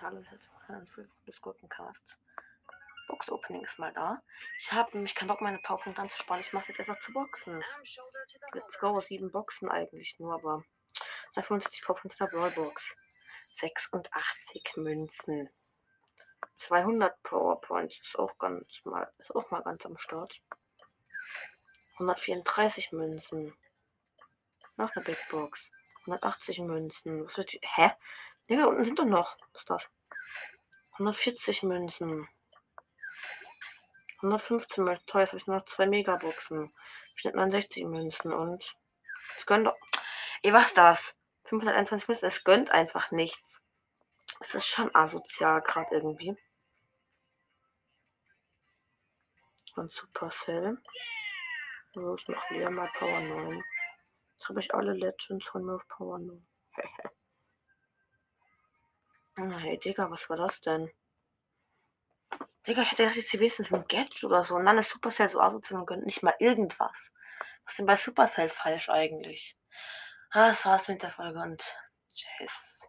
Hallo, herzlich willkommen des Gurkencasts. Box Opening ist mal da. Ich habe nämlich keinen Bock, meine Powerpunkte anzusparen. Ich mache jetzt einfach zu Boxen. Let's go. Sieben Boxen eigentlich nur, aber 75 Powerpunkte in der Brawlbox. 86 Münzen. 200 Powerpoints ist auch ganz mal, ist auch mal ganz am Start. 134 Münzen. Noch eine Big Box. 180 Münzen. Was wird. Hä? Digga, unten sind doch noch. Was ist das? 140 Münzen. 115 Münzen. Toll, jetzt habe ich noch zwei Megaboxen. 469 Münzen und. Es gönnt doch. Ey, was das? 521 Münzen. Es gönnt einfach nichts. Es ist schon asozial gerade irgendwie. Und Supercell. So, ich mache wieder mal Power 9. Habe ich alle Legends von auf Power 9. oh, hey, Digga, was war das denn? Digga, ich hätte das jetzt wenigstens ein Gadget oder so. Und dann ist Supercell so asozial und gönnt nicht mal irgendwas. Was ist denn bei Supercell falsch eigentlich? Ah, das war's mit der Folge und tschüss.